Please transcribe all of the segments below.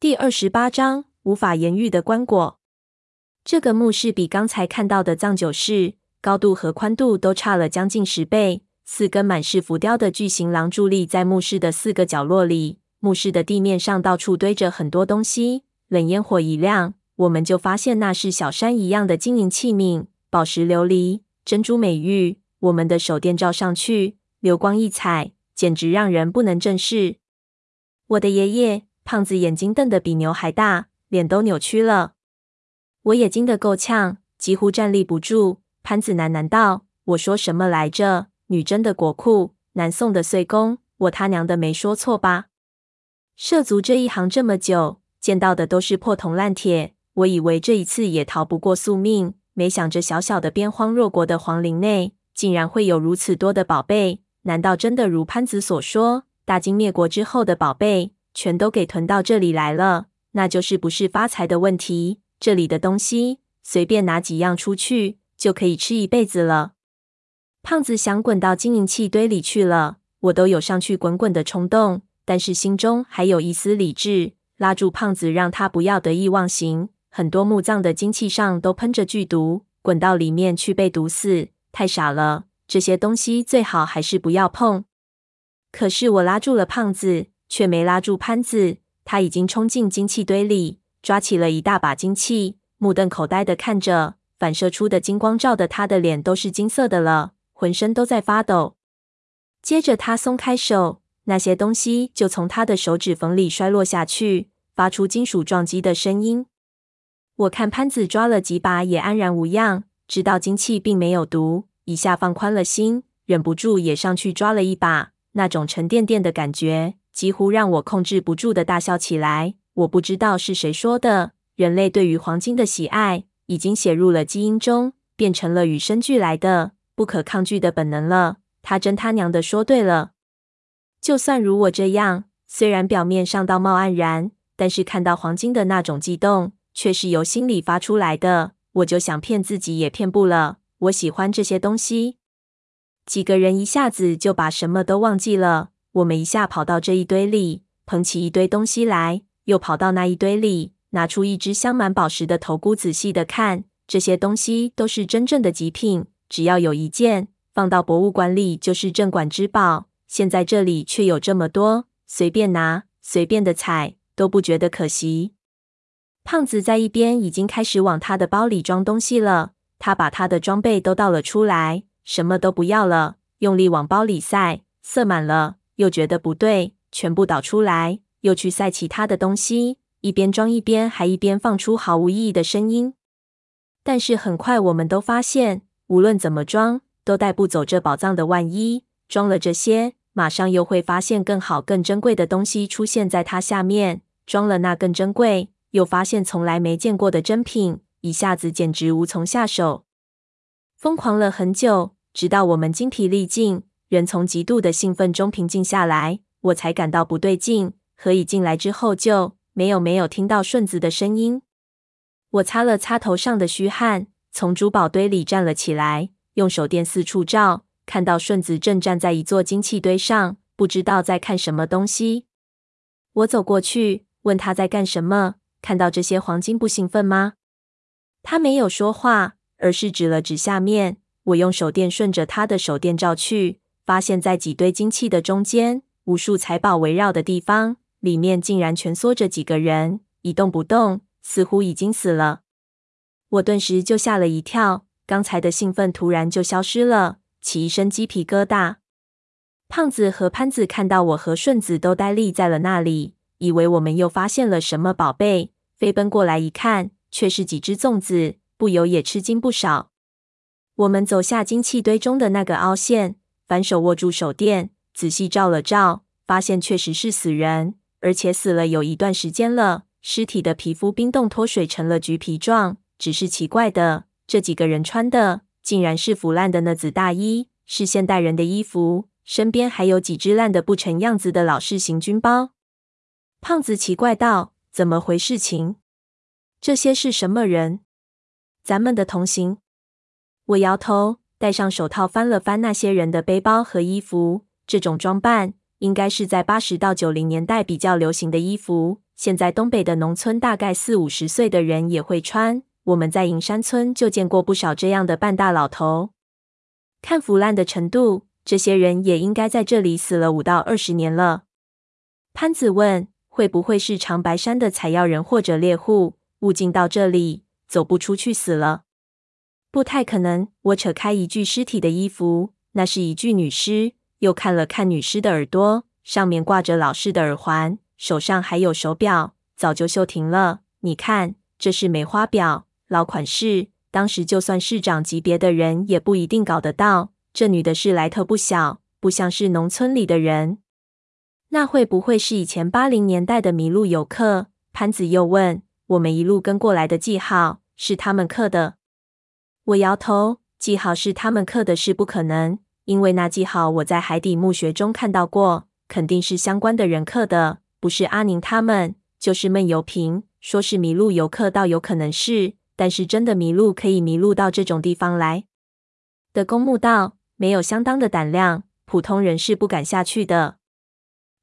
第二十八章无法言喻的棺椁。这个墓室比刚才看到的葬酒室高度和宽度都差了将近十倍。四根满是浮雕的巨型廊伫立在墓室的四个角落里。墓室的地面上到处堆着很多东西。冷烟火一亮，我们就发现那是小山一样的金银器皿、宝石琉璃、珍珠美玉。我们的手电照上去，流光溢彩，简直让人不能正视。我的爷爷。胖子眼睛瞪得比牛还大，脸都扭曲了。我也惊得够呛，几乎站立不住。潘子喃喃道：“我说什么来着？女真的国库，南宋的岁贡，我他娘的没说错吧？”涉足这一行这么久，见到的都是破铜烂铁，我以为这一次也逃不过宿命。没想着小小的边荒弱国的皇陵内，竟然会有如此多的宝贝。难道真的如潘子所说，大金灭国之后的宝贝？全都给囤到这里来了，那就是不是发财的问题。这里的东西随便拿几样出去，就可以吃一辈子了。胖子想滚到金银器堆里去了，我都有上去滚滚的冲动，但是心中还有一丝理智，拉住胖子，让他不要得意忘形。很多墓葬的金器上都喷着剧毒，滚到里面去被毒死，太傻了。这些东西最好还是不要碰。可是我拉住了胖子。却没拉住潘子，他已经冲进金器堆里，抓起了一大把金器，目瞪口呆的看着，反射出的金光照的他的脸都是金色的了，浑身都在发抖。接着他松开手，那些东西就从他的手指缝里摔落下去，发出金属撞击的声音。我看潘子抓了几把也安然无恙，知道金器并没有毒，一下放宽了心，忍不住也上去抓了一把，那种沉甸甸的感觉。几乎让我控制不住的大笑起来。我不知道是谁说的，人类对于黄金的喜爱已经写入了基因中，变成了与生俱来的、不可抗拒的本能了。他真他娘的说对了。就算如我这样，虽然表面上道貌岸然，但是看到黄金的那种悸动，却是由心里发出来的。我就想骗自己也骗不了。我喜欢这些东西。几个人一下子就把什么都忘记了。我们一下跑到这一堆里，捧起一堆东西来，又跑到那一堆里，拿出一只镶满宝石的头箍，仔细的看，这些东西都是真正的极品，只要有一件放到博物馆里就是镇馆之宝。现在这里却有这么多，随便拿，随便的采，都不觉得可惜。胖子在一边已经开始往他的包里装东西了，他把他的装备都倒了出来，什么都不要了，用力往包里塞，塞满了。又觉得不对，全部倒出来，又去塞其他的东西，一边装一边还一边放出毫无意义的声音。但是很快我们都发现，无论怎么装，都带不走这宝藏的万一。装了这些，马上又会发现更好、更珍贵的东西出现在它下面。装了那更珍贵，又发现从来没见过的珍品，一下子简直无从下手。疯狂了很久，直到我们精疲力尽。人从极度的兴奋中平静下来，我才感到不对劲。何以进来之后就没有没有听到顺子的声音？我擦了擦头上的虚汗，从珠宝堆里站了起来，用手电四处照，看到顺子正站在一座金器堆上，不知道在看什么东西。我走过去问他在干什么，看到这些黄金不兴奋吗？他没有说话，而是指了指下面。我用手电顺着他的手电照去。发现，在几堆金器的中间，无数财宝围绕的地方，里面竟然蜷缩着几个人，一动不动，似乎已经死了。我顿时就吓了一跳，刚才的兴奋突然就消失了，起一身鸡皮疙瘩。胖子和潘子看到我和顺子都呆立在了那里，以为我们又发现了什么宝贝，飞奔过来一看，却是几只粽子，不由也吃惊不少。我们走下金器堆中的那个凹陷。反手握住手电，仔细照了照，发现确实是死人，而且死了有一段时间了。尸体的皮肤冰冻脱水成了橘皮状。只是奇怪的，这几个人穿的竟然是腐烂的呢子大衣，是现代人的衣服。身边还有几只烂的不成样子的老式行军包。胖子奇怪道：“怎么回事情？这些是什么人？咱们的同行？”我摇头。戴上手套，翻了翻那些人的背包和衣服。这种装扮应该是在八十到九零年代比较流行的衣服。现在东北的农村大概四五十岁的人也会穿。我们在银山村就见过不少这样的半大老头。看腐烂的程度，这些人也应该在这里死了五到二十年了。潘子问：“会不会是长白山的采药人或者猎户误进到这里，走不出去死了？”不太可能。我扯开一具尸体的衣服，那是一具女尸。又看了看女尸的耳朵，上面挂着老式的耳环。手上还有手表，早就锈停了。你看，这是梅花表，老款式，当时就算市长级别的人也不一定搞得到。这女的是来头不小，不像是农村里的人。那会不会是以前八零年代的迷路游客？潘子又问。我们一路跟过来的记号是他们刻的。我摇头，记号是他们刻的是不可能，因为那记号我在海底墓穴中看到过，肯定是相关的人刻的。不是阿宁他们，就是闷油瓶。说是迷路游客，倒有可能是，但是真的迷路可以迷路到这种地方来的公墓道，没有相当的胆量，普通人是不敢下去的。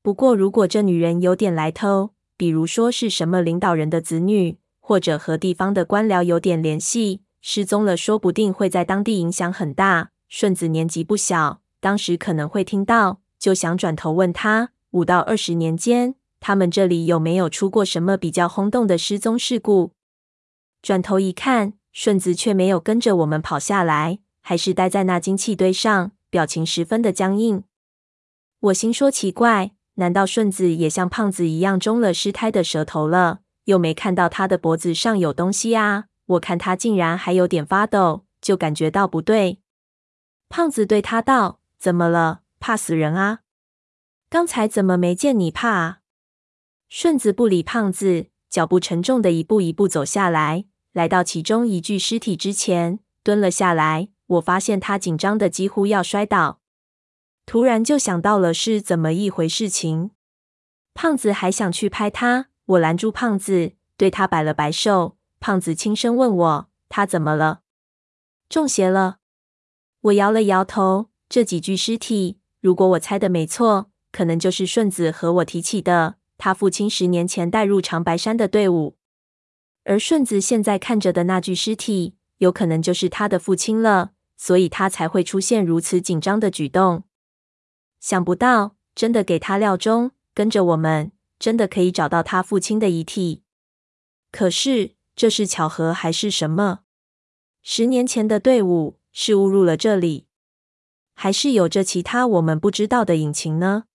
不过，如果这女人有点来头，比如说是什么领导人的子女，或者和地方的官僚有点联系，失踪了，说不定会在当地影响很大。顺子年纪不小，当时可能会听到，就想转头问他，五到二十年间。他们这里有没有出过什么比较轰动的失踪事故？转头一看，顺子却没有跟着我们跑下来，还是待在那金器堆上，表情十分的僵硬。我心说奇怪，难道顺子也像胖子一样中了尸胎的蛇头了？又没看到他的脖子上有东西啊！我看他竟然还有点发抖，就感觉到不对。胖子对他道：“怎么了？怕死人啊？刚才怎么没见你怕啊？”顺子不理胖子，脚步沉重的一步一步走下来，来到其中一具尸体之前，蹲了下来。我发现他紧张的几乎要摔倒，突然就想到了是怎么一回事情。胖子还想去拍他，我拦住胖子，对他摆了摆手。胖子轻声问我：“他怎么了？中邪了？”我摇了摇头。这几具尸体，如果我猜的没错，可能就是顺子和我提起的。他父亲十年前带入长白山的队伍，而顺子现在看着的那具尸体，有可能就是他的父亲了，所以他才会出现如此紧张的举动。想不到，真的给他料中，跟着我们，真的可以找到他父亲的遗体。可是，这是巧合还是什么？十年前的队伍是误入了这里，还是有着其他我们不知道的隐情呢？